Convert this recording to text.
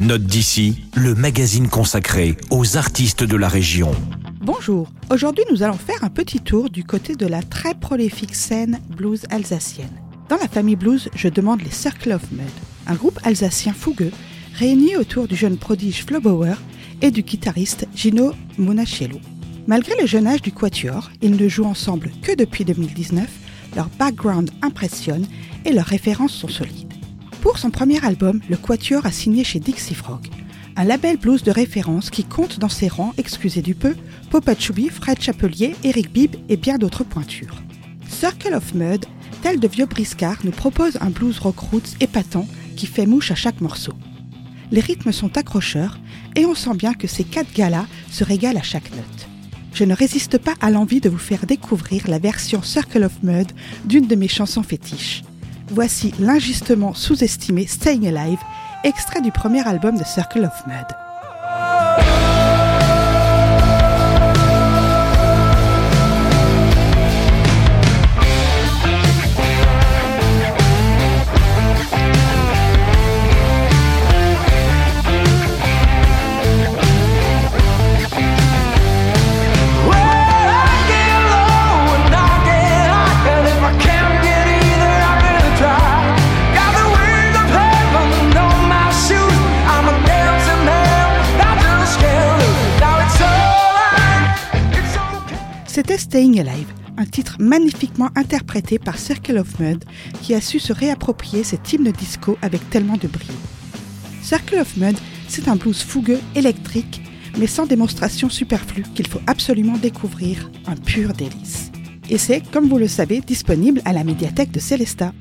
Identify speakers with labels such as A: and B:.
A: Note d'ici, le magazine consacré aux artistes de la région.
B: Bonjour, aujourd'hui nous allons faire un petit tour du côté de la très prolifique scène blues alsacienne. Dans la famille blues, je demande les Circle of Mud, un groupe alsacien fougueux réuni autour du jeune prodige Flo Bauer et du guitariste Gino Monachello. Malgré le jeune âge du quatuor, ils ne jouent ensemble que depuis 2019, leur background impressionne et leurs références sont solides. Pour son premier album, le Quatuor a signé chez Dixie Frog, un label blues de référence qui compte dans ses rangs, excusez du peu, Popa Chubby, Fred Chapelier, Eric Bibb et bien d'autres pointures. Circle of Mud, tel de vieux briscard, nous propose un blues rock roots épatant qui fait mouche à chaque morceau. Les rythmes sont accrocheurs et on sent bien que ces quatre gars-là se régalent à chaque note. Je ne résiste pas à l'envie de vous faire découvrir la version Circle of Mud d'une de mes chansons fétiches. Voici l'injustement sous-estimé Staying Alive, extrait du premier album de Circle of Mud. C'était Staying Alive, un titre magnifiquement interprété par Circle of Mud qui a su se réapproprier cet hymne disco avec tellement de brio. Circle of Mud, c'est un blues fougueux, électrique, mais sans démonstration superflue qu'il faut absolument découvrir, un pur délice. Et c'est, comme vous le savez, disponible à la médiathèque de Célestat.